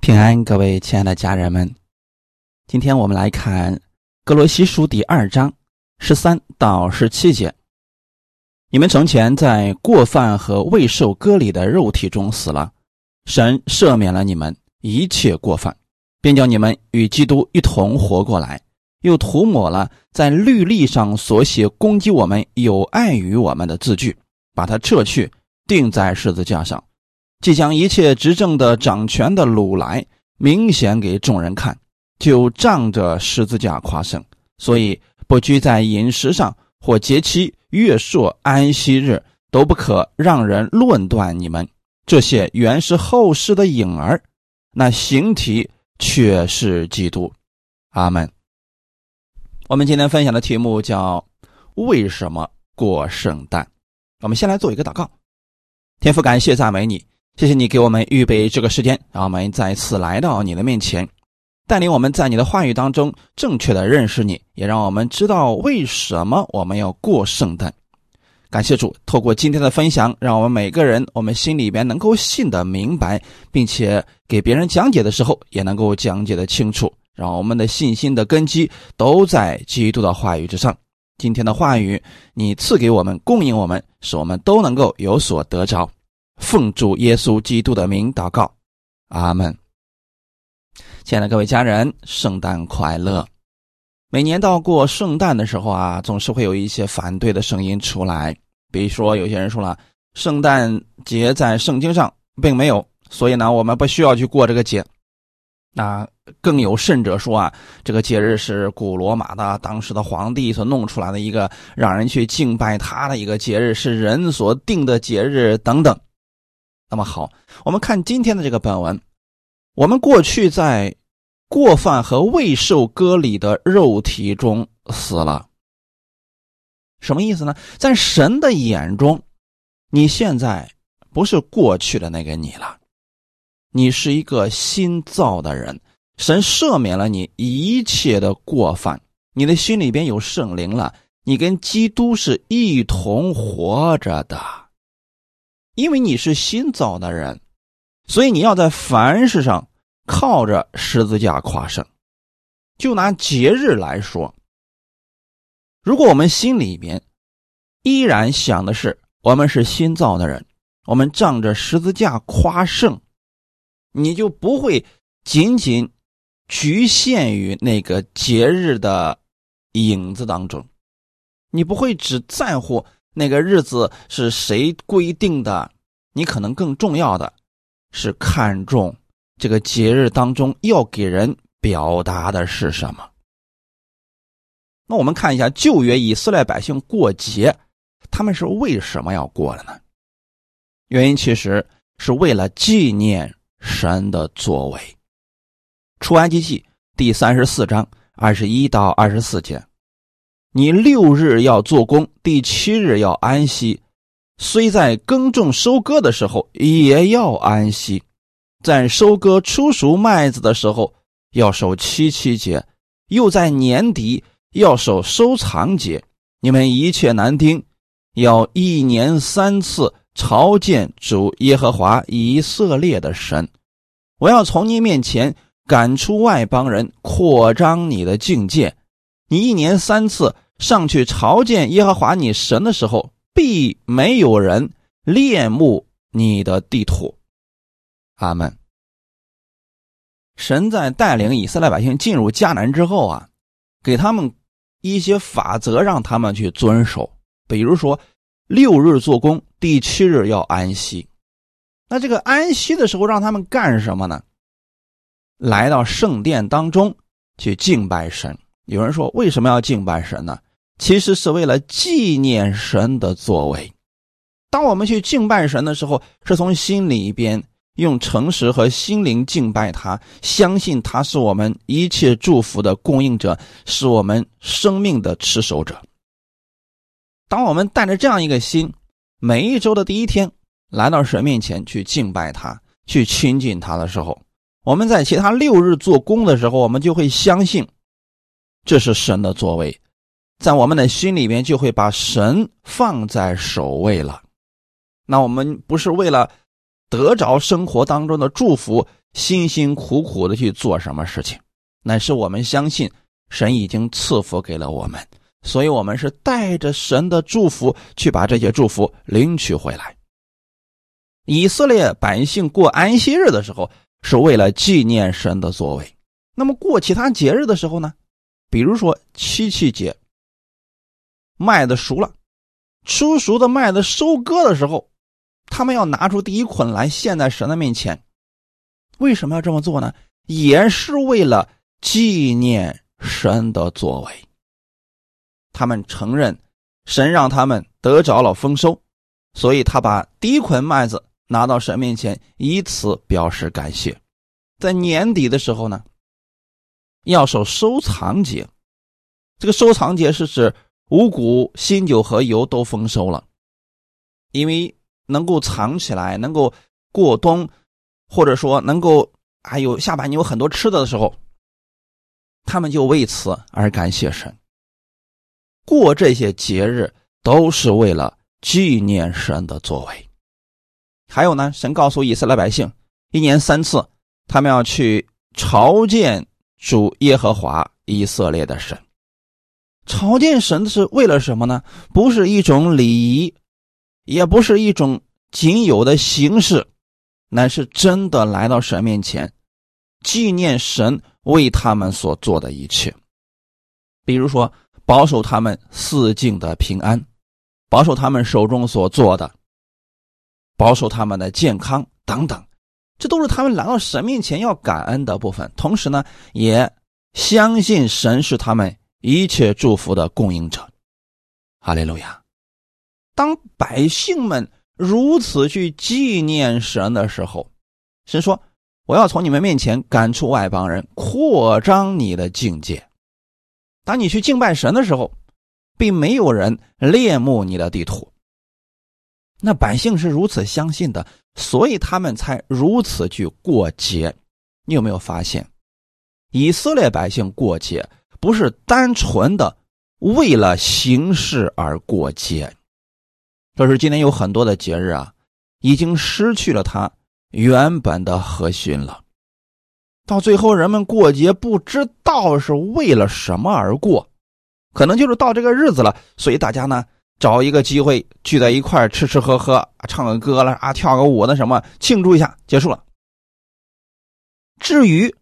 平安，各位亲爱的家人们，今天我们来看《格罗西书》第二章十三到十七节。你们从前在过犯和未受割礼的肉体中死了，神赦免了你们一切过犯，便叫你们与基督一同活过来，又涂抹了在律例上所写攻击我们、有碍于我们的字句，把它撤去，钉在十字架上。即将一切执政的、掌权的掳来，明显给众人看，就仗着十字架夸胜。所以不拘在饮食上，或节期、月朔、安息日，都不可让人论断你们。这些原是后世的影儿，那形体却是基督。阿门。我们今天分享的题目叫“为什么过圣诞”。我们先来做一个祷告，天父，感谢赞美你。谢谢你给我们预备这个时间，让我们再次来到你的面前，带领我们在你的话语当中正确的认识你，也让我们知道为什么我们要过圣诞。感谢主，透过今天的分享，让我们每个人我们心里边能够信得明白，并且给别人讲解的时候也能够讲解的清楚，让我们的信心的根基都在基督的话语之上。今天的话语，你赐给我们，供应我们，使我们都能够有所得着。奉主耶稣基督的名祷告，阿门。亲爱的各位家人，圣诞快乐！每年到过圣诞的时候啊，总是会有一些反对的声音出来。比如说，有些人说了，圣诞节在圣经上并没有，所以呢，我们不需要去过这个节。那更有甚者说啊，这个节日是古罗马的当时的皇帝所弄出来的一个让人去敬拜他的一个节日，是人所定的节日等等。那么好，我们看今天的这个本文。我们过去在过犯和未受割礼的肉体中死了，什么意思呢？在神的眼中，你现在不是过去的那个你了，你是一个新造的人。神赦免了你一切的过犯，你的心里边有圣灵了，你跟基督是一同活着的。因为你是新造的人，所以你要在凡事上靠着十字架夸胜。就拿节日来说，如果我们心里边依然想的是我们是新造的人，我们仗着十字架夸胜，你就不会仅仅局限于那个节日的影子当中，你不会只在乎。那个日子是谁规定的？你可能更重要的是看重这个节日当中要给人表达的是什么。那我们看一下旧约以色列百姓过节，他们是为什么要过的呢？原因其实是为了纪念神的作为。出埃及记第三十四章二十一到二十四节。你六日要做工，第七日要安息。虽在耕种收割的时候也要安息，在收割初熟麦子的时候要守七七节，又在年底要守收藏节。你们一切男丁要一年三次朝见主耶和华以色列的神。我要从你面前赶出外邦人，扩张你的境界。你一年三次上去朝见耶和华你神的时候，必没有人恋慕你的地土。阿门。神在带领以色列百姓进入迦南之后啊，给他们一些法则，让他们去遵守。比如说，六日做工，第七日要安息。那这个安息的时候，让他们干什么呢？来到圣殿当中去敬拜神。有人说：“为什么要敬拜神呢？”其实是为了纪念神的作为。当我们去敬拜神的时候，是从心里边用诚实和心灵敬拜他，相信他是我们一切祝福的供应者，是我们生命的持守者。当我们带着这样一个心，每一周的第一天来到神面前去敬拜他、去亲近他的时候，我们在其他六日做工的时候，我们就会相信。这是神的作为，在我们的心里面就会把神放在首位了。那我们不是为了得着生活当中的祝福，辛辛苦苦的去做什么事情，乃是我们相信神已经赐福给了我们，所以我们是带着神的祝福去把这些祝福领取回来。以色列百姓过安息日的时候，是为了纪念神的作为。那么过其他节日的时候呢？比如说七七节，麦子熟了，出熟的麦子收割的时候，他们要拿出第一捆来献在神的面前。为什么要这么做呢？也是为了纪念神的作为。他们承认神让他们得着了丰收，所以他把第一捆麦子拿到神面前，以此表示感谢。在年底的时候呢？要守收藏节，这个收藏节是指五谷、新酒和油都丰收了，因为能够藏起来，能够过冬，或者说能够还有下半年有很多吃的的时候，他们就为此而感谢神。过这些节日都是为了纪念神的作为。还有呢，神告诉以色列百姓，一年三次，他们要去朝见。主耶和华以色列的神，朝见神是为了什么呢？不是一种礼仪，也不是一种仅有的形式，乃是真的来到神面前，纪念神为他们所做的一切。比如说，保守他们四境的平安，保守他们手中所做的，保守他们的健康等等。这都是他们来到神面前要感恩的部分，同时呢，也相信神是他们一切祝福的供应者。哈利路亚！当百姓们如此去纪念神的时候，神说：“我要从你们面前赶出外邦人，扩张你的境界。当你去敬拜神的时候，并没有人恋慕你的地图。”那百姓是如此相信的。所以他们才如此去过节。你有没有发现，以色列百姓过节不是单纯的为了形式而过节？可是今天有很多的节日啊，已经失去了它原本的核心了。到最后，人们过节不知道是为了什么而过，可能就是到这个日子了，所以大家呢。找一个机会聚在一块吃吃喝喝，唱个歌了啊，跳个舞那什么，庆祝一下，结束了。至于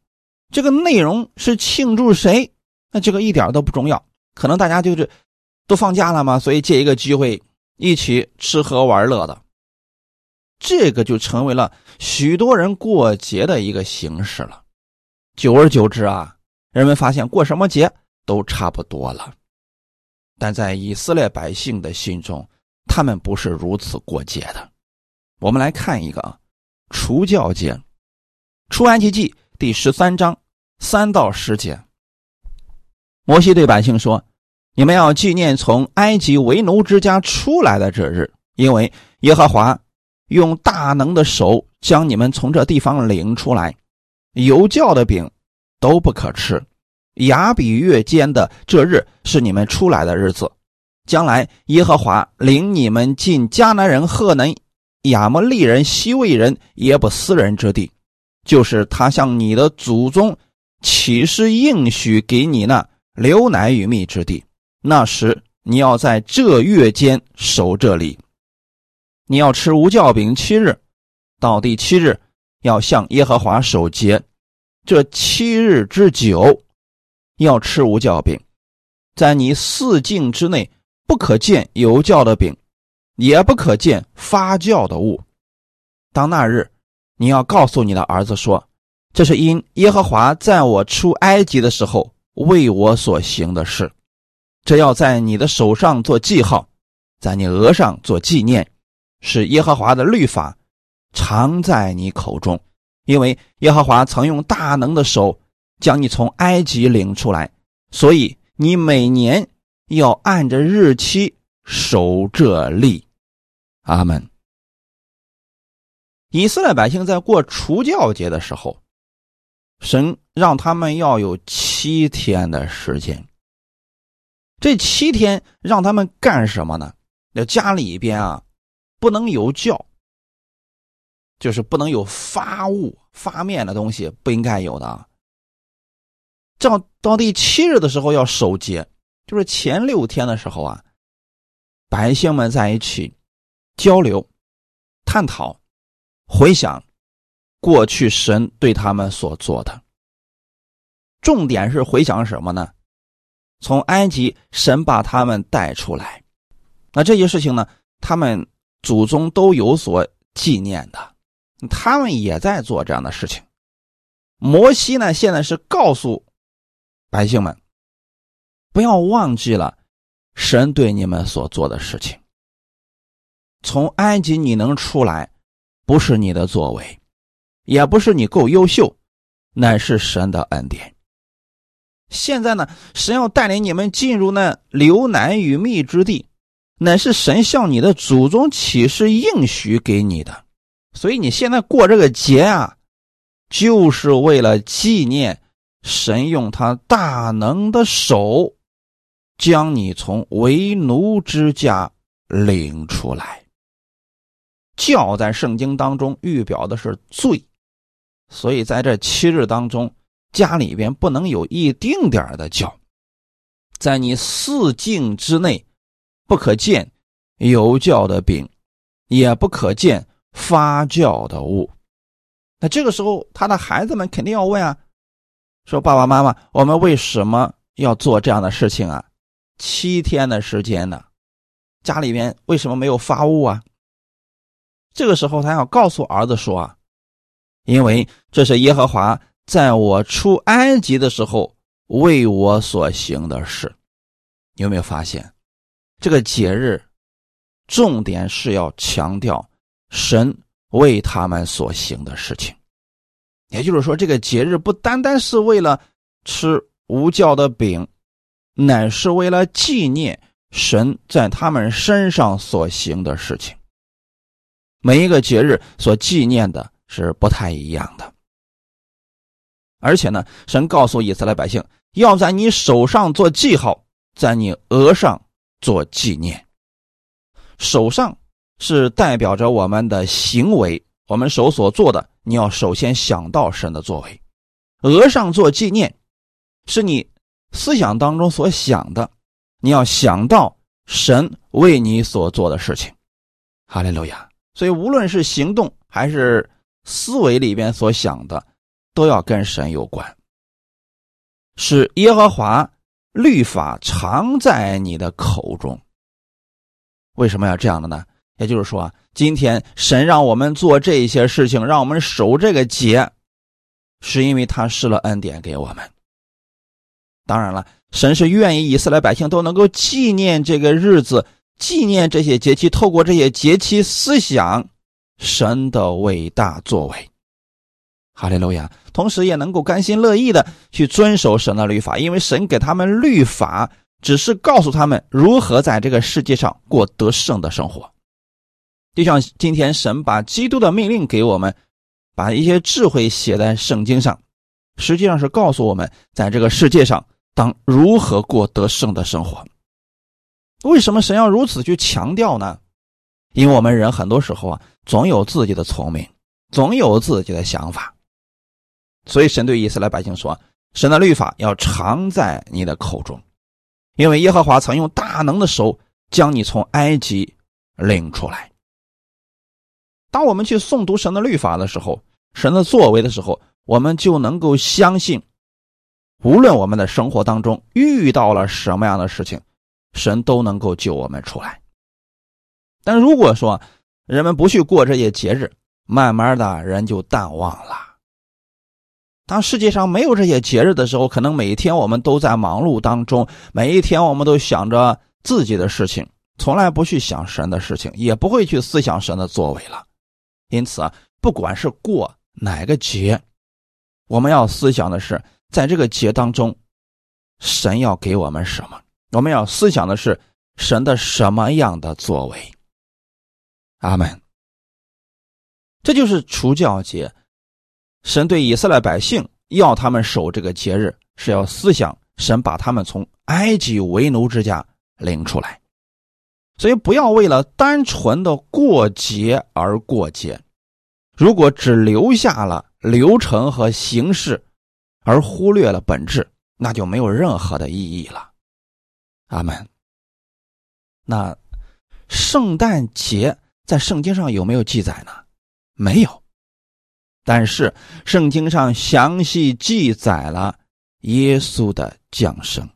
这个内容是庆祝谁，那这个一点都不重要。可能大家就是都放假了嘛，所以借一个机会一起吃喝玩乐的，这个就成为了许多人过节的一个形式了。久而久之啊，人们发现过什么节都差不多了。但在以色列百姓的心中，他们不是如此过节的。我们来看一个啊，除教节，出埃及记第十三章三到十节。摩西对百姓说：“你们要纪念从埃及为奴之家出来的这日，因为耶和华用大能的手将你们从这地方领出来，有教的饼都不可吃。”亚比月间的这日是你们出来的日子，将来耶和华领你们进迦南人、赫南、亚摩利人、西魏人、耶布斯人之地，就是他向你的祖宗起誓应许给你那流奶与蜜之地。那时你要在这月间守这里，你要吃无酵饼七日，到第七日要向耶和华守节，这七日之久。要吃无酵饼，在你四境之内不可见有酵的饼，也不可见发酵的物。当那日，你要告诉你的儿子说：“这是因耶和华在我出埃及的时候为我所行的事。”这要在你的手上做记号，在你额上做纪念，使耶和华的律法常在你口中，因为耶和华曾用大能的手。将你从埃及领出来，所以你每年要按着日期守这例。阿门。以色列百姓在过除教节的时候，神让他们要有七天的时间。这七天让他们干什么呢？那家里边啊，不能有教。就是不能有发物、发面的东西，不应该有的。到到第七日的时候要守节，就是前六天的时候啊，百姓们在一起交流、探讨、回想过去神对他们所做的。重点是回想什么呢？从埃及神把他们带出来，那这些事情呢，他们祖宗都有所纪念的，他们也在做这样的事情。摩西呢，现在是告诉。百姓们，不要忘记了神对你们所做的事情。从埃及你能出来，不是你的作为，也不是你够优秀，乃是神的恩典。现在呢，神要带领你们进入那流奶与蜜之地，乃是神向你的祖宗启示应许给你的。所以你现在过这个节啊，就是为了纪念。神用他大能的手，将你从为奴之家领出来。教在圣经当中预表的是罪，所以在这七日当中，家里边不能有一丁点的教。在你四境之内，不可见有教的饼，也不可见发酵的物。那这个时候，他的孩子们肯定要问啊。说爸爸妈妈，我们为什么要做这样的事情啊？七天的时间呢，家里边为什么没有发物啊？这个时候他要告诉儿子说啊，因为这是耶和华在我出埃及的时候为我所行的事。有没有发现，这个节日重点是要强调神为他们所行的事情。也就是说，这个节日不单单是为了吃无教的饼，乃是为了纪念神在他们身上所行的事情。每一个节日所纪念的是不太一样的。而且呢，神告诉以色列百姓，要在你手上做记号，在你额上做纪念。手上是代表着我们的行为，我们手所做的。你要首先想到神的作为，额上做纪念，是你思想当中所想的。你要想到神为你所做的事情，哈利路亚。所以无论是行动还是思维里边所想的，都要跟神有关。是耶和华律法常在你的口中。为什么要这样的呢？也就是说，今天神让我们做这些事情，让我们守这个节，是因为他施了恩典给我们。当然了，神是愿意以色列百姓都能够纪念这个日子，纪念这些节期，透过这些节期思想神的伟大作为。哈利路亚！同时也能够甘心乐意的去遵守神的律法，因为神给他们律法，只是告诉他们如何在这个世界上过得胜的生活。就像今天神把基督的命令给我们，把一些智慧写在圣经上，实际上是告诉我们，在这个世界上当如何过得胜的生活。为什么神要如此去强调呢？因为我们人很多时候啊，总有自己的聪明，总有自己的想法，所以神对以色列百姓说：“神的律法要常在你的口中，因为耶和华曾用大能的手将你从埃及领出来。”当我们去诵读神的律法的时候，神的作为的时候，我们就能够相信，无论我们的生活当中遇到了什么样的事情，神都能够救我们出来。但如果说人们不去过这些节日，慢慢的人就淡忘了。当世界上没有这些节日的时候，可能每一天我们都在忙碌当中，每一天我们都想着自己的事情，从来不去想神的事情，也不会去思想神的作为了。因此啊，不管是过哪个节，我们要思想的是，在这个节当中，神要给我们什么？我们要思想的是神的什么样的作为？阿门。这就是除教节，神对以色列百姓要他们守这个节日，是要思想神把他们从埃及为奴之家领出来。所以，不要为了单纯的过节而过节。如果只留下了流程和形式，而忽略了本质，那就没有任何的意义了。阿门。那圣诞节在圣经上有没有记载呢？没有。但是圣经上详细记载了耶稣的降生。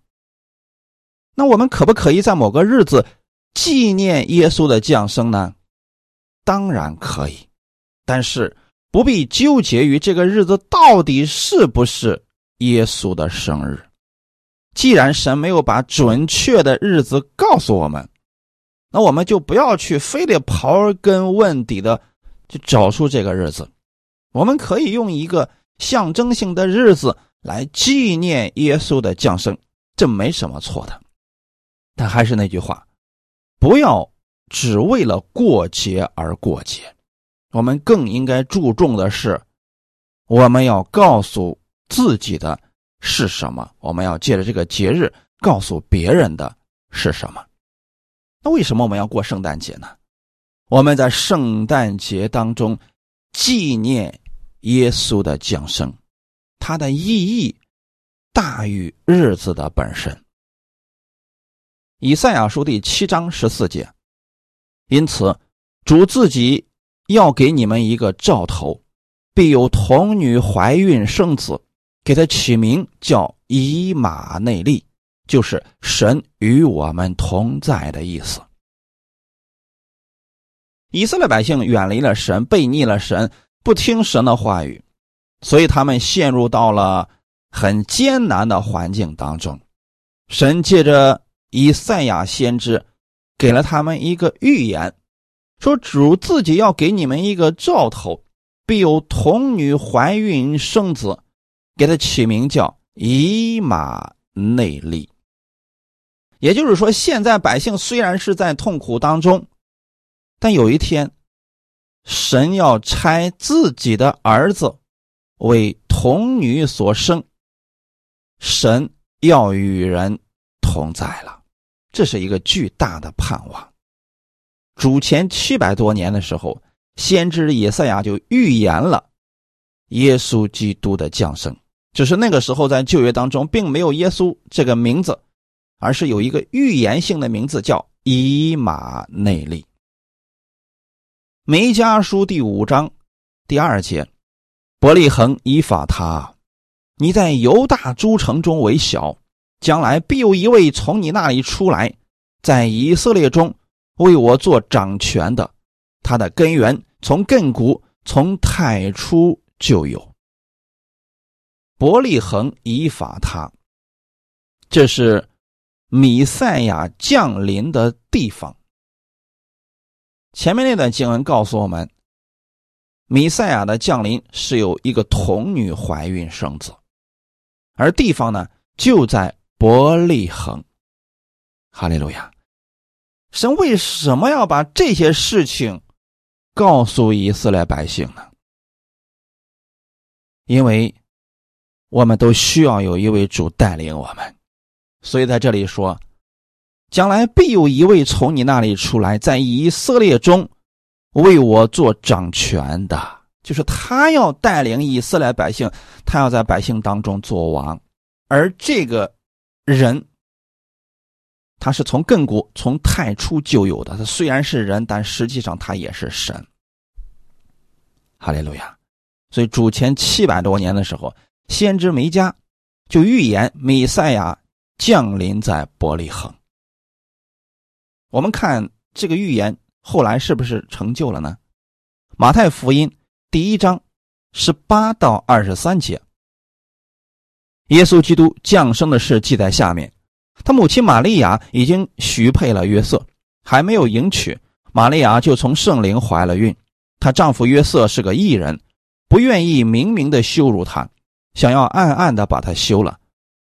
那我们可不可以在某个日子纪念耶稣的降生呢？当然可以，但是不必纠结于这个日子到底是不是耶稣的生日。既然神没有把准确的日子告诉我们，那我们就不要去非得刨根问底的去找出这个日子。我们可以用一个象征性的日子来纪念耶稣的降生，这没什么错的。但还是那句话，不要只为了过节而过节。我们更应该注重的是，我们要告诉自己的是什么，我们要借着这个节日告诉别人的是什么。那为什么我们要过圣诞节呢？我们在圣诞节当中纪念。耶稣的降生，它的意义大于日子的本身。以赛亚书第七章十四节，因此主自己要给你们一个兆头，必有童女怀孕生子，给他起名叫以马内利，就是神与我们同在的意思。以色列百姓远离了神，背逆了神。不听神的话语，所以他们陷入到了很艰难的环境当中。神借着以赛亚先知，给了他们一个预言，说主自己要给你们一个兆头，必有童女怀孕生子，给他起名叫以马内利。也就是说，现在百姓虽然是在痛苦当中，但有一天。神要差自己的儿子为童女所生，神要与人同在了，这是一个巨大的盼望。主前七百多年的时候，先知以赛亚就预言了耶稣基督的降生，只是那个时候在旧约当中并没有耶稣这个名字，而是有一个预言性的名字叫以马内利。弥迦书第五章第二节，伯利恒以法他，你在犹大诸城中为小，将来必有一位从你那里出来，在以色列中为我做掌权的。他的根源从亘古，从太初就有。伯利恒以法他，这是米赛亚降临的地方。前面那段经文告诉我们，弥赛亚的降临是有一个童女怀孕生子，而地方呢就在伯利恒。哈利路亚！神为什么要把这些事情告诉以色列百姓呢？因为我们都需要有一位主带领我们，所以在这里说。将来必有一位从你那里出来，在以色列中为我做掌权的，就是他要带领以色列百姓，他要在百姓当中做王。而这个人，他是从亘古、从太初就有的。他虽然是人，但实际上他也是神。哈利路亚！所以主前七百多年的时候，先知梅加就预言米赛亚降临在伯利恒。我们看这个预言后来是不是成就了呢？马太福音第一章十八到二十三节，耶稣基督降生的事记在下面。他母亲玛利亚已经许配了约瑟，还没有迎娶，玛利亚就从圣灵怀了孕。她丈夫约瑟是个异人，不愿意明明的羞辱她，想要暗暗的把她休了。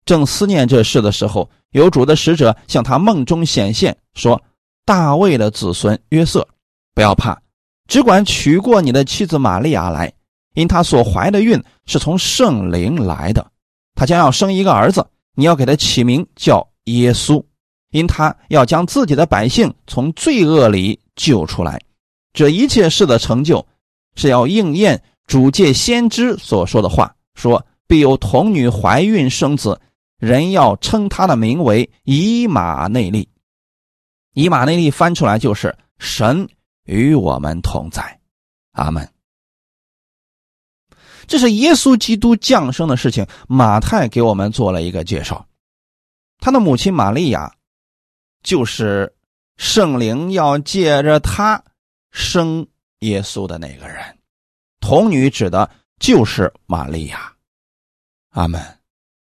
正思念这事的时候，有主的使者向他梦中显现，说。大卫的子孙约瑟，不要怕，只管娶过你的妻子玛利亚来，因她所怀的孕是从圣灵来的。他将要生一个儿子，你要给他起名叫耶稣，因他要将自己的百姓从罪恶里救出来。这一切事的成就，是要应验主借先知所说的话，说必有童女怀孕生子，人要称他的名为以马内利。以马内利翻出来就是神与我们同在。阿门。这是耶稣基督降生的事情，马太给我们做了一个介绍。他的母亲玛利亚，就是圣灵要借着他生耶稣的那个人。童女指的就是玛利亚。阿门。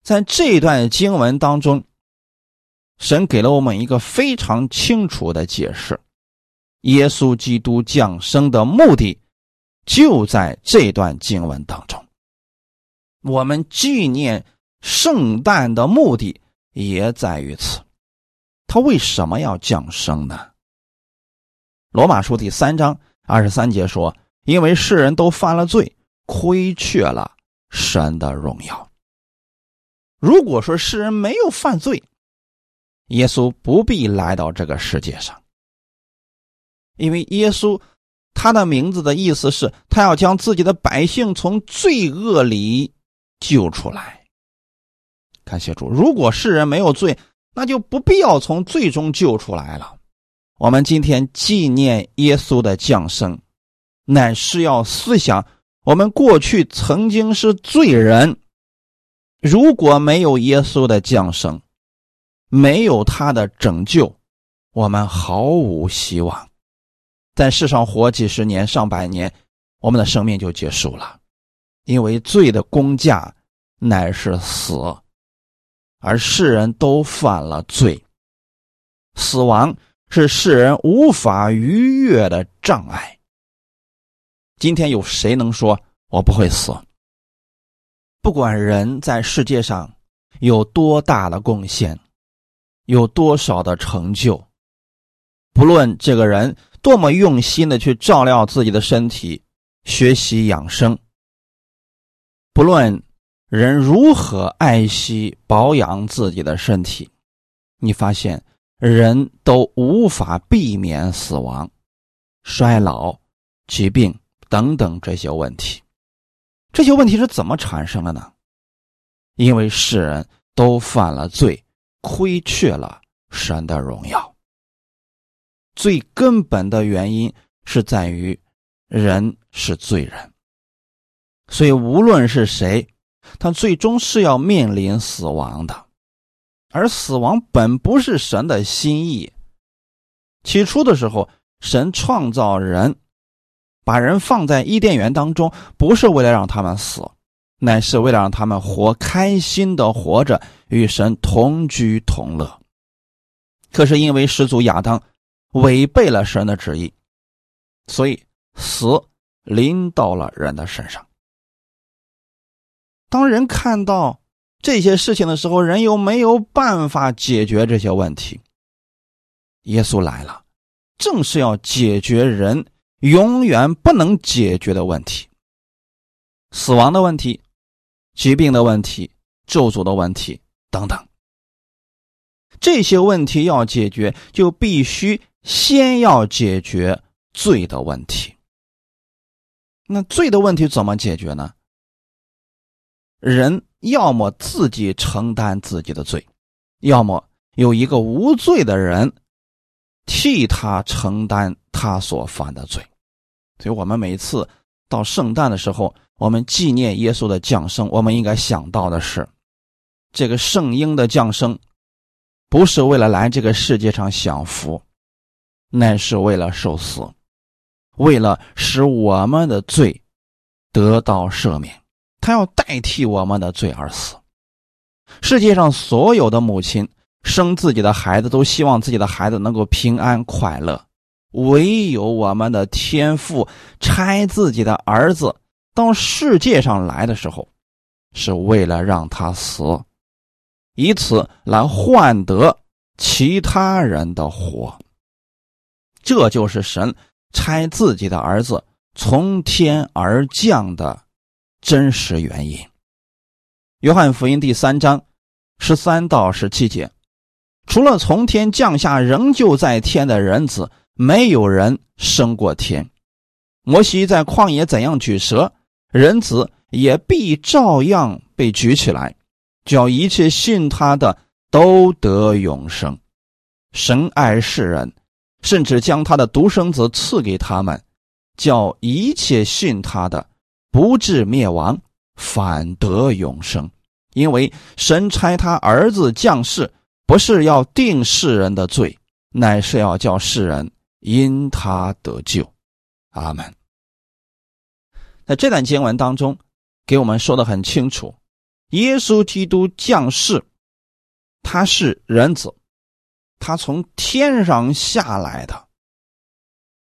在这段经文当中，神给了我们一个非常清楚的解释：耶稣基督降生的目的。就在这段经文当中，我们纪念圣诞的目的也在于此。他为什么要降生呢？罗马书第三章二十三节说：“因为世人都犯了罪，亏缺了神的荣耀。”如果说世人没有犯罪，耶稣不必来到这个世界上，因为耶稣。他的名字的意思是，他要将自己的百姓从罪恶里救出来。感谢主，如果世人没有罪，那就不必要从罪中救出来了。我们今天纪念耶稣的降生，乃是要思想我们过去曾经是罪人，如果没有耶稣的降生，没有他的拯救，我们毫无希望。在世上活几十年、上百年，我们的生命就结束了，因为罪的工价乃是死，而世人都犯了罪，死亡是世人无法逾越的障碍。今天有谁能说我不会死？不管人在世界上有多大的贡献，有多少的成就，不论这个人。多么用心的去照料自己的身体，学习养生。不论人如何爱惜保养自己的身体，你发现人都无法避免死亡、衰老、疾病等等这些问题。这些问题是怎么产生的呢？因为世人都犯了罪，亏缺了神的荣耀。最根本的原因是在于人是罪人，所以无论是谁，他最终是要面临死亡的。而死亡本不是神的心意。起初的时候，神创造人，把人放在伊甸园当中，不是为了让他们死，乃是为了让他们活开心的活着，与神同居同乐。可是因为始祖亚当。违背了神的旨意，所以死临到了人的身上。当人看到这些事情的时候，人又没有办法解决这些问题。耶稣来了，正是要解决人永远不能解决的问题：死亡的问题、疾病的问题、咒诅的问题等等。这些问题要解决，就必须。先要解决罪的问题。那罪的问题怎么解决呢？人要么自己承担自己的罪，要么有一个无罪的人替他承担他所犯的罪。所以，我们每次到圣诞的时候，我们纪念耶稣的降生，我们应该想到的是，这个圣婴的降生，不是为了来这个世界上享福。乃是为了受死，为了使我们的罪得到赦免，他要代替我们的罪而死。世界上所有的母亲生自己的孩子，都希望自己的孩子能够平安快乐。唯有我们的天父差自己的儿子到世界上来的时候，是为了让他死，以此来换得其他人的活。这就是神差自己的儿子从天而降的真实原因。约翰福音第三章十三到十七节，除了从天降下仍旧在天的人子，没有人升过天，摩西在旷野怎样举蛇，人子也必照样被举起来，叫一切信他的都得永生。神爱世人，甚至将他的独生子赐给他们，叫一切信他的不至灭亡，反得永生。因为神差他儿子降世，不是要定世人的罪，乃是要叫世人因他得救。阿门。在这段经文当中，给我们说的很清楚：耶稣基督降世，他是人子。他从天上下来的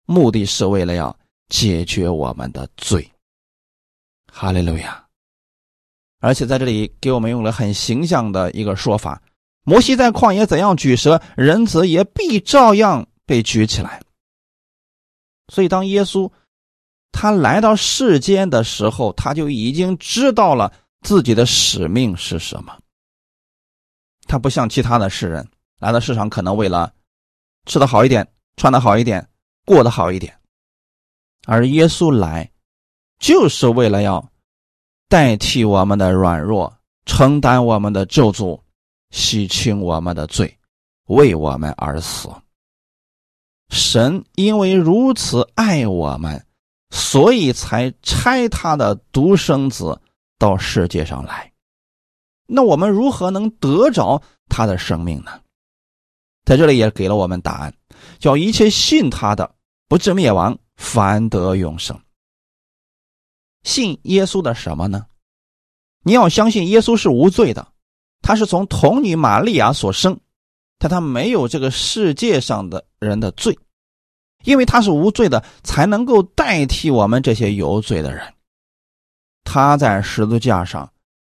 目的是为了要解决我们的罪。哈利路亚！而且在这里给我们用了很形象的一个说法：摩西在旷野怎样举蛇，人子也必照样被举起来。所以，当耶稣他来到世间的时候，他就已经知道了自己的使命是什么。他不像其他的世人。来到市场可能为了吃的好一点、穿的好一点、过得好一点，而耶稣来就是为了要代替我们的软弱，承担我们的咒诅，洗清我们的罪，为我们而死。神因为如此爱我们，所以才差他的独生子到世界上来。那我们如何能得着他的生命呢？在这里也给了我们答案，叫一切信他的不至灭亡，反得永生。信耶稣的什么呢？你要相信耶稣是无罪的，他是从童女玛利亚所生，但他没有这个世界上的人的罪，因为他是无罪的，才能够代替我们这些有罪的人。他在十字架上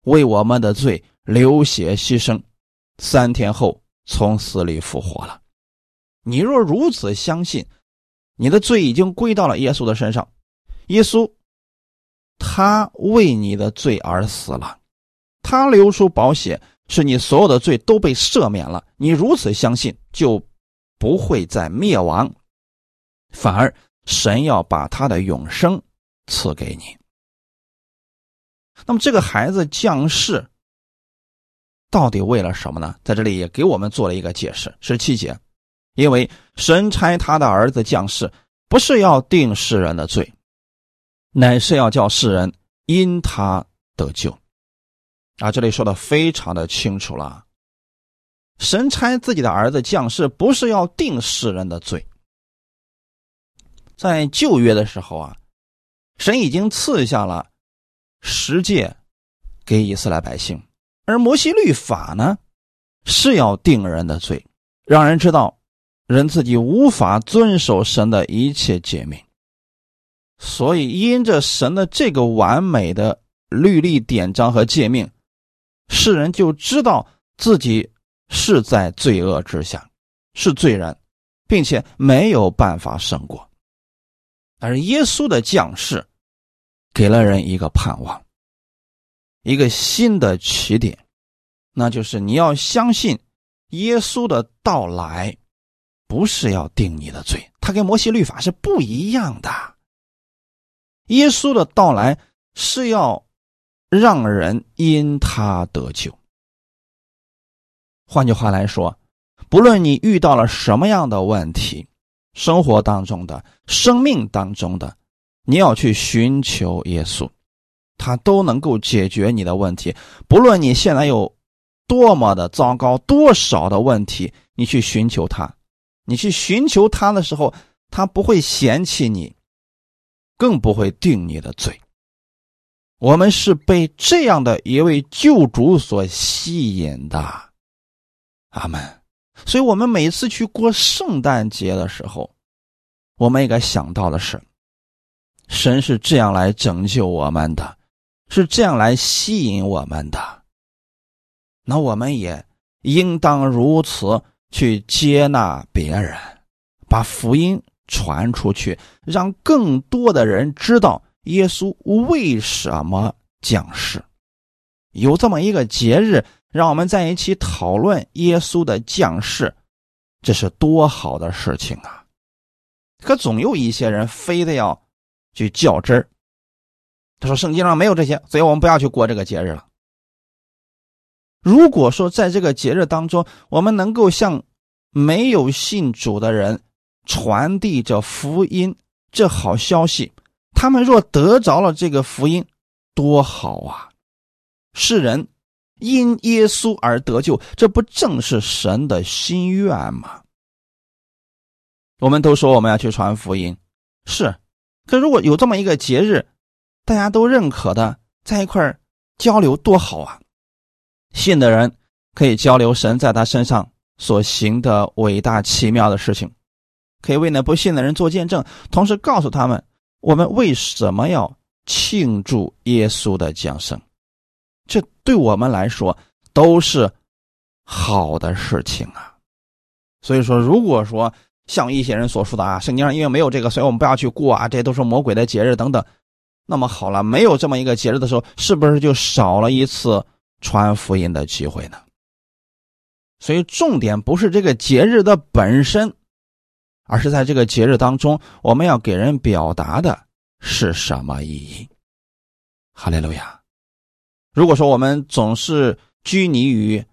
为我们的罪流血牺牲，三天后。从死里复活了。你若如此相信，你的罪已经归到了耶稣的身上。耶稣，他为你的罪而死了，他流出宝血，使你所有的罪都被赦免了。你如此相信，就不会再灭亡，反而神要把他的永生赐给你。那么，这个孩子降世。到底为了什么呢？在这里也给我们做了一个解释。十七节，因为神差他的儿子降世，不是要定世人的罪，乃是要叫世人因他得救。啊，这里说的非常的清楚了。神差自己的儿子降世，不是要定世人的罪。在旧约的时候啊，神已经赐下了十诫给以色列百姓。而摩西律法呢，是要定人的罪，让人知道人自己无法遵守神的一切诫命。所以，因着神的这个完美的律例典章和诫命，世人就知道自己是在罪恶之下，是罪人，并且没有办法胜过。而耶稣的降世，给了人一个盼望。一个新的起点，那就是你要相信耶稣的到来，不是要定你的罪，他跟摩西律法是不一样的。耶稣的到来是要让人因他得救。换句话来说，不论你遇到了什么样的问题，生活当中的、生命当中的，你要去寻求耶稣。他都能够解决你的问题，不论你现在有多么的糟糕，多少的问题，你去寻求他，你去寻求他的时候，他不会嫌弃你，更不会定你的罪。我们是被这样的一位救主所吸引的，阿门。所以，我们每次去过圣诞节的时候，我们应该想到的是，神是这样来拯救我们的。是这样来吸引我们的，那我们也应当如此去接纳别人，把福音传出去，让更多的人知道耶稣为什么降世。有这么一个节日，让我们在一起讨论耶稣的降世，这是多好的事情啊！可总有一些人非得要去较真儿。他说圣经上没有这些，所以我们不要去过这个节日了。如果说在这个节日当中，我们能够向没有信主的人传递着福音，这好消息，他们若得着了这个福音，多好啊！世人因耶稣而得救，这不正是神的心愿吗？我们都说我们要去传福音，是，可如果有这么一个节日，大家都认可的，在一块交流多好啊！信的人可以交流神在他身上所行的伟大奇妙的事情，可以为那不信的人做见证，同时告诉他们我们为什么要庆祝耶稣的降生。这对我们来说都是好的事情啊。所以说，如果说，像一些人所说的啊，圣经上因为没有这个，所以我们不要去过啊，这都是魔鬼的节日等等。那么好了，没有这么一个节日的时候，是不是就少了一次传福音的机会呢？所以重点不是这个节日的本身，而是在这个节日当中，我们要给人表达的是什么意义？哈利路亚！如果说我们总是拘泥于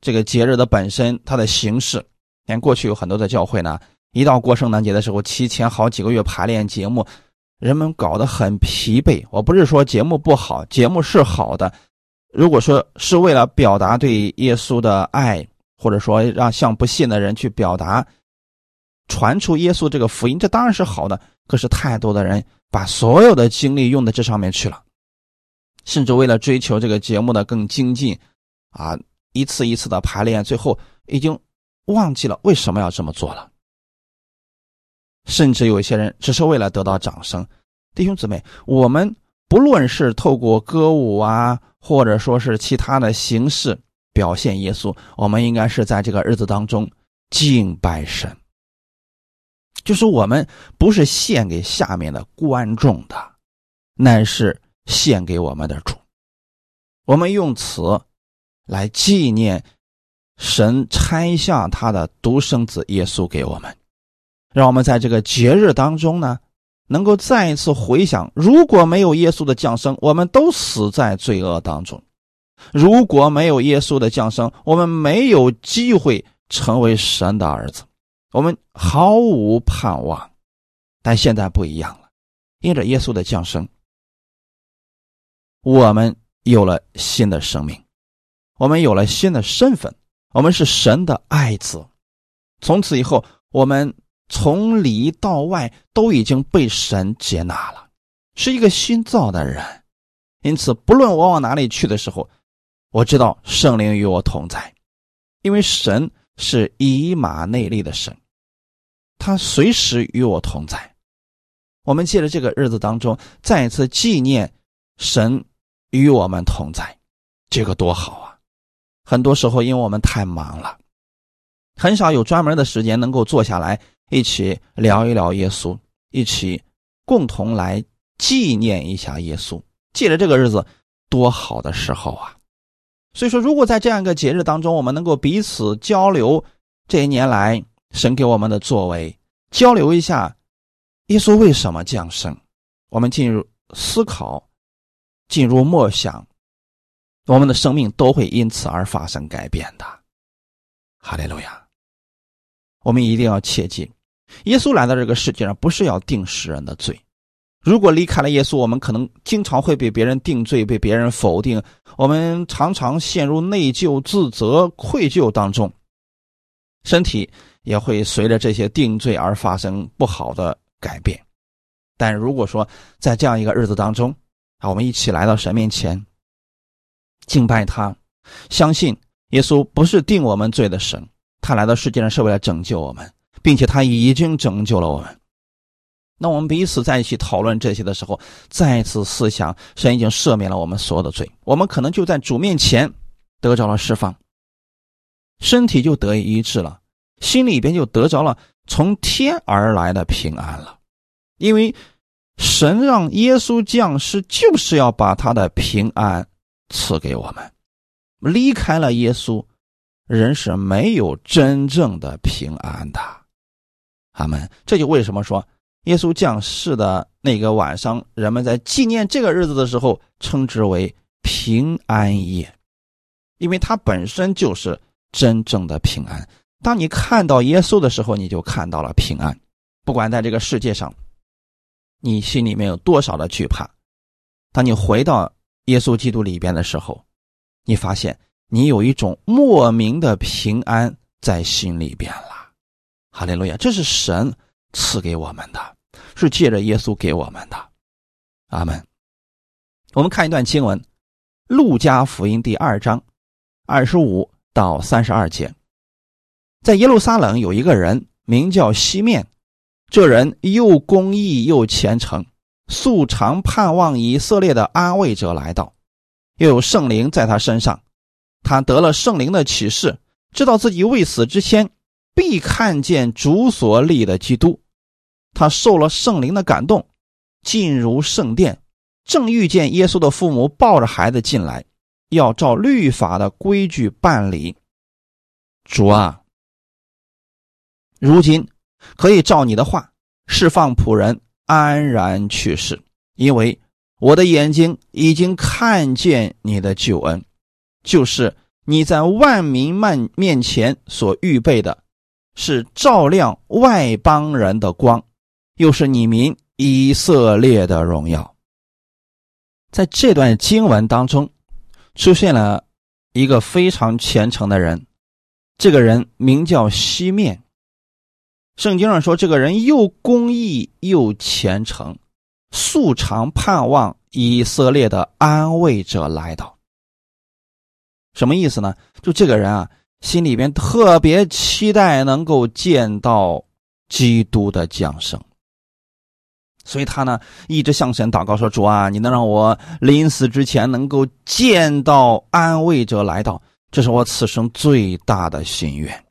这个节日的本身，它的形式，连过去有很多的教会呢。一到过圣诞节的时候，提前好几个月排练节目，人们搞得很疲惫。我不是说节目不好，节目是好的。如果说是为了表达对耶稣的爱，或者说让向不信的人去表达、传出耶稣这个福音，这当然是好的。可是太多的人把所有的精力用在这上面去了，甚至为了追求这个节目的更精进，啊，一次一次的排练，最后已经忘记了为什么要这么做了。甚至有些人只是为了得到掌声，弟兄姊妹，我们不论是透过歌舞啊，或者说是其他的形式表现耶稣，我们应该是在这个日子当中敬拜神。就是我们不是献给下面的观众的，乃是献给我们的主。我们用此来纪念神拆下他的独生子耶稣给我们。让我们在这个节日当中呢，能够再一次回想：如果没有耶稣的降生，我们都死在罪恶当中；如果没有耶稣的降生，我们没有机会成为神的儿子，我们毫无盼望。但现在不一样了，因着耶稣的降生，我们有了新的生命，我们有了新的身份，我们是神的爱子。从此以后，我们。从里到外都已经被神接纳了，是一个新造的人，因此不论我往哪里去的时候，我知道圣灵与我同在，因为神是以马内利的神，他随时与我同在。我们借着这个日子当中，再一次纪念神与我们同在，这个多好啊！很多时候因为我们太忙了，很少有专门的时间能够坐下来。一起聊一聊耶稣，一起共同来纪念一下耶稣。借着这个日子，多好的时候啊！所以说，如果在这样一个节日当中，我们能够彼此交流这一年来神给我们的作为，交流一下耶稣为什么降生，我们进入思考，进入默想，我们的生命都会因此而发生改变的。哈利路亚！我们一定要切记。耶稣来到这个世界上，不是要定世人的罪。如果离开了耶稣，我们可能经常会被别人定罪，被别人否定。我们常常陷入内疚、自责、愧疚当中，身体也会随着这些定罪而发生不好的改变。但如果说在这样一个日子当中，啊，我们一起来到神面前敬拜他，相信耶稣不是定我们罪的神，他来到世界上是为了拯救我们。并且他已经拯救了我们。那我们彼此在一起讨论这些的时候，再次思想，神已经赦免了我们所有的罪，我们可能就在主面前得着了释放，身体就得以医治了，心里边就得着了从天而来的平安了。因为神让耶稣降世，就是要把他的平安赐给我们。离开了耶稣，人是没有真正的平安的。他们这就为什么说耶稣降世的那个晚上，人们在纪念这个日子的时候，称之为平安夜，因为它本身就是真正的平安。当你看到耶稣的时候，你就看到了平安。不管在这个世界上，你心里面有多少的惧怕，当你回到耶稣基督里边的时候，你发现你有一种莫名的平安在心里边了。哈利路亚！这是神赐给我们的。是借着耶稣给我们的，阿门。我们看一段经文，《路加福音》第二章二十五到三十二节。在耶路撒冷有一个人名叫西面，这人又公义又虔诚，素常盼望以色列的安慰者来到，又有圣灵在他身上，他得了圣灵的启示，知道自己未死之前必看见主所立的基督。他受了圣灵的感动，进入圣殿，正遇见耶稣的父母抱着孩子进来，要照律法的规矩办理。主啊，如今可以照你的话释放仆人安然去世，因为我的眼睛已经看见你的救恩，就是你在万民面面前所预备的，是照亮外邦人的光。又是你民以色列的荣耀。在这段经文当中，出现了一个非常虔诚的人，这个人名叫西面。圣经上说，这个人又公义又虔诚，素常盼望以色列的安慰者来到。什么意思呢？就这个人啊，心里边特别期待能够见到基督的降生。所以他呢一直向神祷告说：“主啊，你能让我临死之前能够见到安慰者来到，这是我此生最大的心愿。”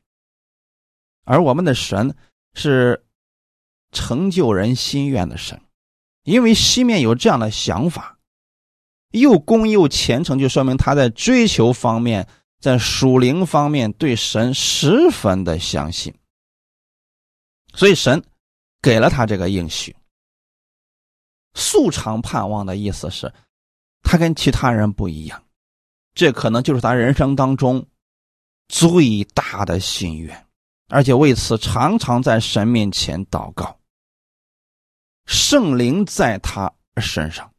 而我们的神是成就人心愿的神，因为西面有这样的想法，又公又虔诚，就说明他在追求方面，在属灵方面对神十分的相信，所以神给了他这个应许。素常盼望的意思是，他跟其他人不一样，这可能就是他人生当中最大的心愿，而且为此常常在神面前祷告。圣灵在他身上，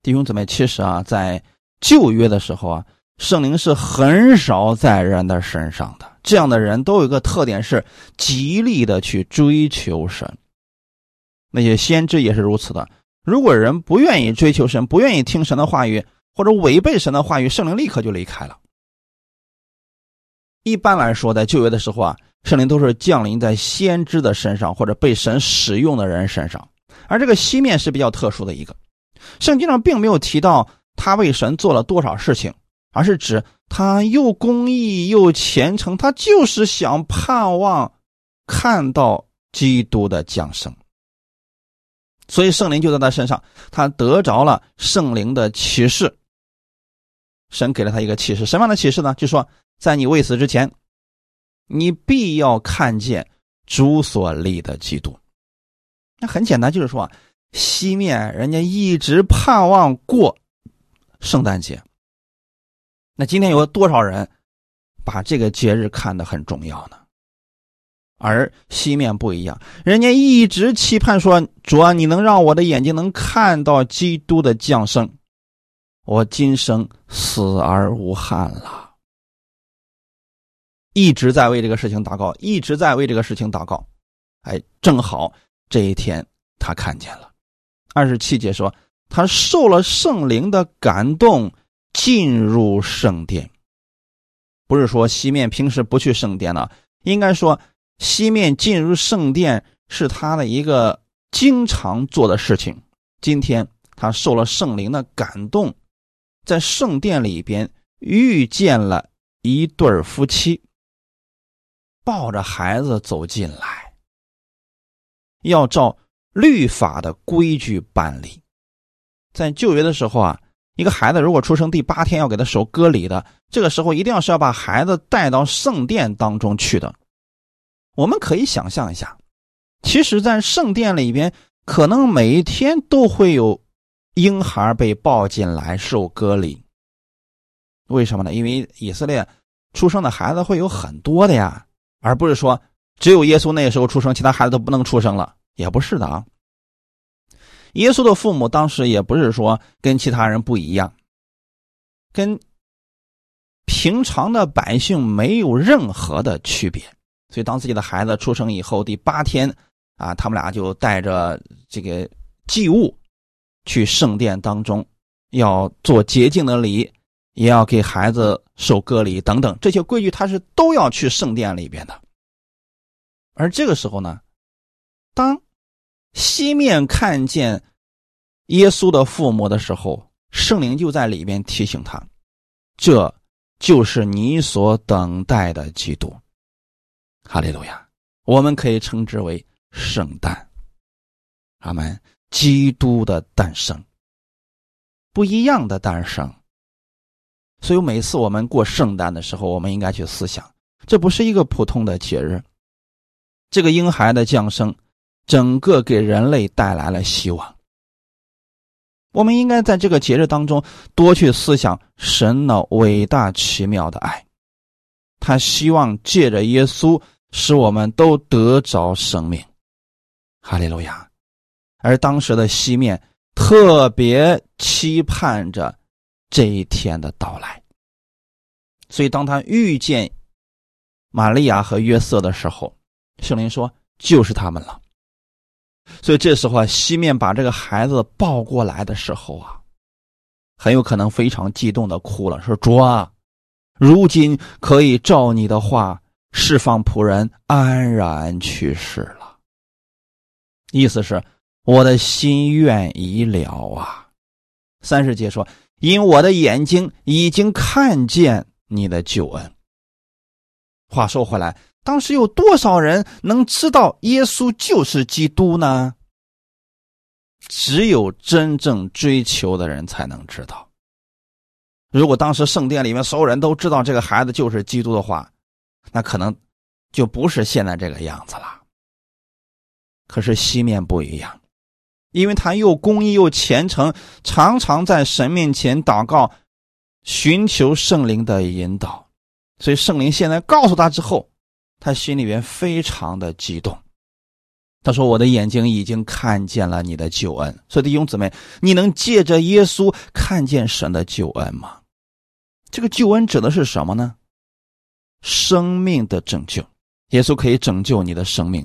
弟兄姊妹，其实啊，在旧约的时候啊，圣灵是很少在人的身上的。这样的人都有一个特点，是极力的去追求神。那些先知也是如此的。如果人不愿意追求神，不愿意听神的话语，或者违背神的话语，圣灵立刻就离开了。一般来说，在旧约的时候啊，圣灵都是降临在先知的身上，或者被神使用的人身上。而这个西面是比较特殊的一个，圣经上并没有提到他为神做了多少事情，而是指他又公义又虔诚，他就是想盼望看到基督的降生。所以圣灵就在他身上，他得着了圣灵的启示。神给了他一个启示，什么样的启示呢？就说在你未死之前，你必要看见主所立的基督。那很简单，就是说啊，西面人家一直盼望过圣诞节。那今天有多少人把这个节日看得很重要呢？而西面不一样，人家一直期盼说：“主啊，你能让我的眼睛能看到基督的降生，我今生死而无憾了。”一直在为这个事情祷告，一直在为这个事情祷告。哎，正好这一天他看见了。二十七节说，他受了圣灵的感动，进入圣殿。不是说西面平时不去圣殿了，应该说。西面进入圣殿是他的一个经常做的事情。今天他受了圣灵的感动，在圣殿里边遇见了一对夫妻，抱着孩子走进来，要照律法的规矩办理。在旧约的时候啊，一个孩子如果出生第八天要给他守割礼的，这个时候一定要是要把孩子带到圣殿当中去的。我们可以想象一下，其实，在圣殿里边，可能每一天都会有婴孩被抱进来受割礼。为什么呢？因为以色列出生的孩子会有很多的呀，而不是说只有耶稣那时候出生，其他孩子都不能出生了，也不是的啊。耶稣的父母当时也不是说跟其他人不一样，跟平常的百姓没有任何的区别。所以，当自己的孩子出生以后，第八天啊，他们俩就带着这个祭物去圣殿当中，要做洁净的礼，也要给孩子受割礼等等这些规矩，他是都要去圣殿里边的。而这个时候呢，当西面看见耶稣的父母的时候，圣灵就在里边提醒他：“这就是你所等待的基督。”哈利路亚！我们可以称之为圣诞。阿门！基督的诞生，不一样的诞生。所以每次我们过圣诞的时候，我们应该去思想，这不是一个普通的节日。这个婴孩的降生，整个给人类带来了希望。我们应该在这个节日当中多去思想神的伟大奇妙的爱，他希望借着耶稣使我们都得着生命。哈利路亚！而当时的西面特别期盼着这一天的到来，所以当他遇见玛利亚和约瑟的时候，圣灵说：“就是他们了。”所以这时候啊，西面把这个孩子抱过来的时候啊，很有可能非常激动的哭了，说：“主啊，如今可以照你的话释放仆人安然去世了。”意思是我的心愿已了啊。三十节说：“因我的眼睛已经看见你的救恩。”话说回来。当时有多少人能知道耶稣就是基督呢？只有真正追求的人才能知道。如果当时圣殿里面所有人都知道这个孩子就是基督的话，那可能就不是现在这个样子了。可是西面不一样，因为他又公义又虔诚，常常在神面前祷告，寻求圣灵的引导，所以圣灵现在告诉他之后。他心里边非常的激动，他说：“我的眼睛已经看见了你的救恩。”所以弟兄姊妹，你能借着耶稣看见神的救恩吗？这个救恩指的是什么呢？生命的拯救，耶稣可以拯救你的生命，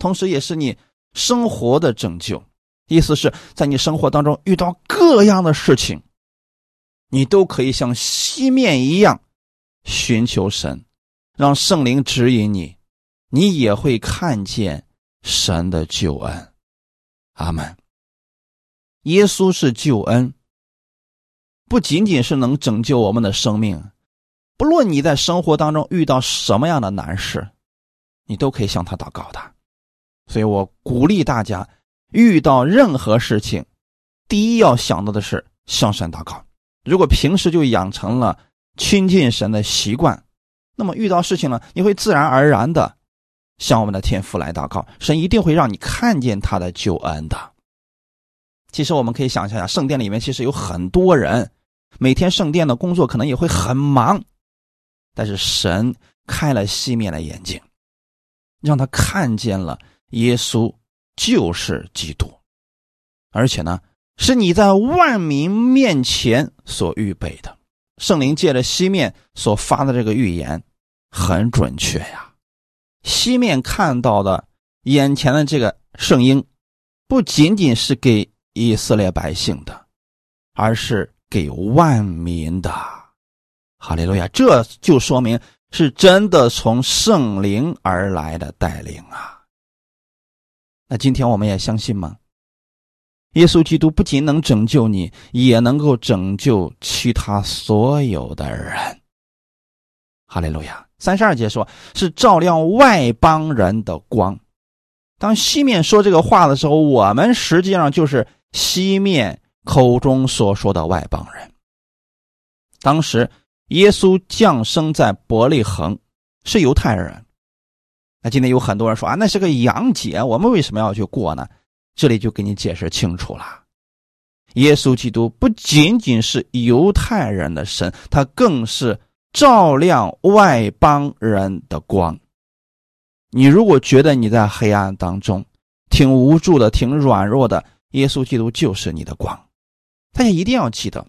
同时也是你生活的拯救。意思是在你生活当中遇到各样的事情，你都可以像西面一样寻求神。让圣灵指引你，你也会看见神的救恩。阿门。耶稣是救恩，不仅仅是能拯救我们的生命，不论你在生活当中遇到什么样的难事，你都可以向他祷告的。所以我鼓励大家，遇到任何事情，第一要想到的是向神祷告。如果平时就养成了亲近神的习惯。那么遇到事情呢，你会自然而然的向我们的天父来祷告，神一定会让你看见他的救恩的。其实我们可以想象一下，圣殿里面其实有很多人，每天圣殿的工作可能也会很忙，但是神开了西面的眼睛，让他看见了耶稣就是基督，而且呢，是你在万民面前所预备的。圣灵借着西面所发的这个预言。很准确呀！西面看到的眼前的这个圣婴，不仅仅是给以色列百姓的，而是给万民的。哈利路亚！这就说明是真的从圣灵而来的带领啊！那今天我们也相信吗？耶稣基督不仅能拯救你，也能够拯救其他所有的人。哈利路亚！三十二节说，是照亮外邦人的光。当西面说这个话的时候，我们实际上就是西面口中所说的外邦人。当时耶稣降生在伯利恒，是犹太人，那今天有很多人说啊，那是个洋节，我们为什么要去过呢？这里就给你解释清楚了。耶稣基督不仅仅是犹太人的神，他更是照亮外邦人的光。你如果觉得你在黑暗当中，挺无助的，挺软弱的，耶稣基督就是你的光。大家一定要记得，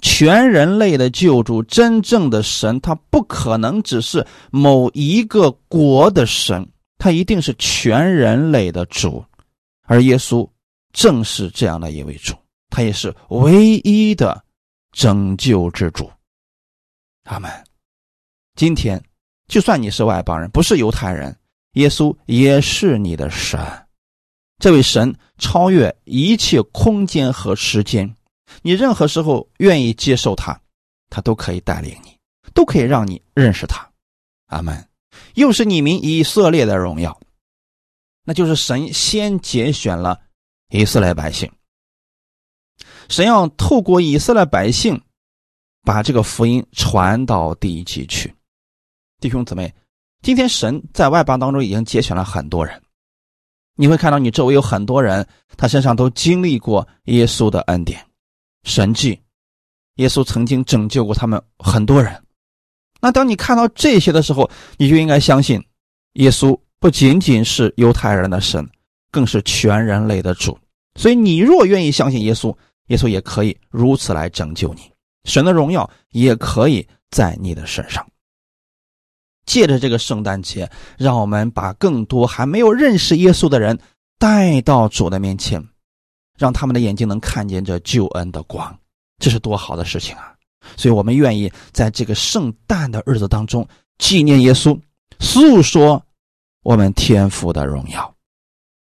全人类的救主，真正的神，他不可能只是某一个国的神，他一定是全人类的主，而耶稣。正是这样的一位主，他也是唯一的拯救之主。阿门。今天，就算你是外邦人，不是犹太人，耶稣也是你的神。这位神超越一切空间和时间，你任何时候愿意接受他，他都可以带领你，都可以让你认识他。阿门。又是你名以色列的荣耀，那就是神先拣选了。以色列百姓，神要透过以色列百姓，把这个福音传到地极去。弟兄姊妹，今天神在外邦当中已经节选了很多人，你会看到你周围有很多人，他身上都经历过耶稣的恩典、神迹，耶稣曾经拯救过他们很多人。那当你看到这些的时候，你就应该相信，耶稣不仅仅是犹太人的神，更是全人类的主。所以，你若愿意相信耶稣，耶稣也可以如此来拯救你。神的荣耀也可以在你的身上。借着这个圣诞节，让我们把更多还没有认识耶稣的人带到主的面前，让他们的眼睛能看见这救恩的光，这是多好的事情啊！所以我们愿意在这个圣诞的日子当中纪念耶稣，诉说我们天父的荣耀。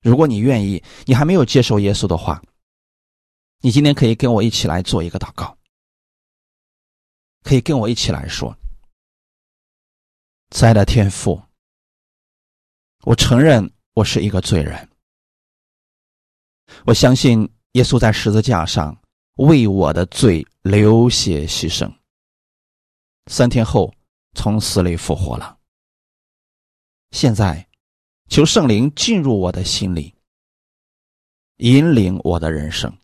如果你愿意，你还没有接受耶稣的话，你今天可以跟我一起来做一个祷告，可以跟我一起来说：“慈爱的天父，我承认我是一个罪人，我相信耶稣在十字架上为我的罪流血牺牲，三天后从死里复活了。现在。”求圣灵进入我的心里，引领我的人生。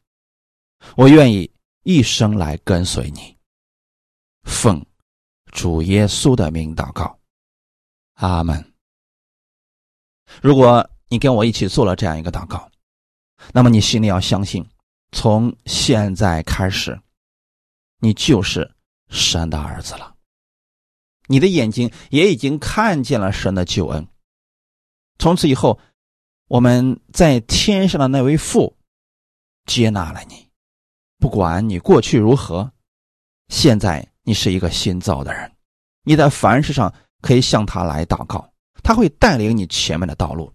我愿意一生来跟随你。奉主耶稣的名祷告，阿门。如果你跟我一起做了这样一个祷告，那么你心里要相信，从现在开始，你就是神的儿子了。你的眼睛也已经看见了神的救恩。从此以后，我们在天上的那位父接纳了你，不管你过去如何，现在你是一个新造的人，你在凡事上可以向他来祷告，他会带领你前面的道路。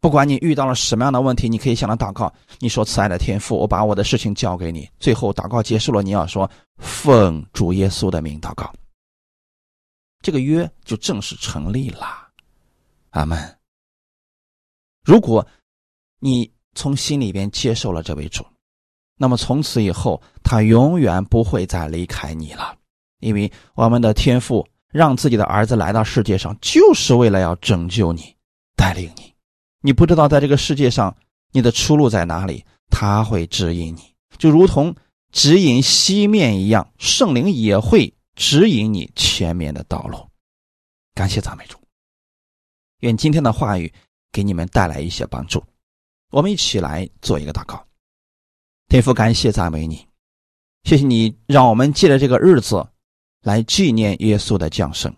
不管你遇到了什么样的问题，你可以向他祷告。你说：“慈爱的天父，我把我的事情交给你。”最后祷告结束了，你要说：“奉主耶稣的名祷告。”这个约就正式成立了。阿门。如果，你从心里边接受了这位主，那么从此以后，他永远不会再离开你了。因为我们的天父让自己的儿子来到世界上，就是为了要拯救你，带领你。你不知道在这个世界上你的出路在哪里，他会指引你，就如同指引西面一样，圣灵也会指引你前面的道路。感谢赞美主，愿今天的话语。给你们带来一些帮助，我们一起来做一个祷告。天父，感谢赞美你，谢谢你让我们借着这个日子来纪念耶稣的降生。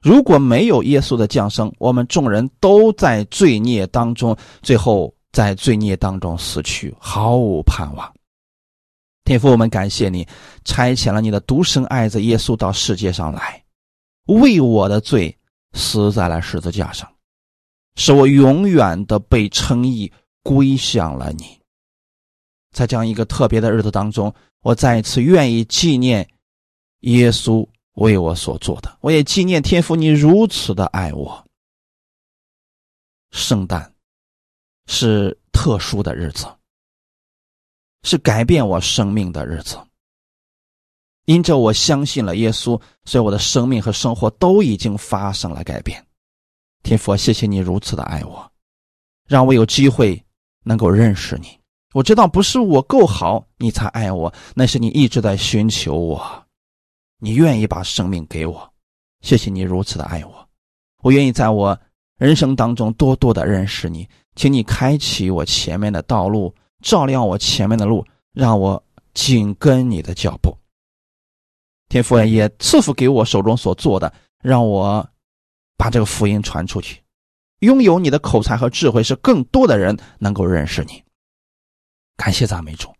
如果没有耶稣的降生，我们众人都在罪孽当中，最后在罪孽当中死去，毫无盼望。天父，我们感谢你差遣了你的独生爱子耶稣到世界上来，为我的罪死在了十字架上。使我永远的被称义归向了你，在这样一个特别的日子当中，我再一次愿意纪念耶稣为我所做的，我也纪念天父你如此的爱我。圣诞是特殊的日子，是改变我生命的日子。因着我相信了耶稣，所以我的生命和生活都已经发生了改变。天父，谢谢你如此的爱我，让我有机会能够认识你。我知道不是我够好，你才爱我，那是你一直在寻求我，你愿意把生命给我。谢谢你如此的爱我，我愿意在我人生当中多多的认识你，请你开启我前面的道路，照亮我前面的路，让我紧跟你的脚步。天父也赐福给我手中所做的，让我把这个福音传出去，拥有你的口才和智慧，是更多的人能够认识你。感谢赞美主，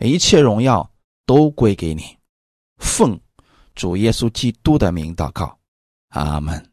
一切荣耀都归给你。奉主耶稣基督的名祷告，阿门。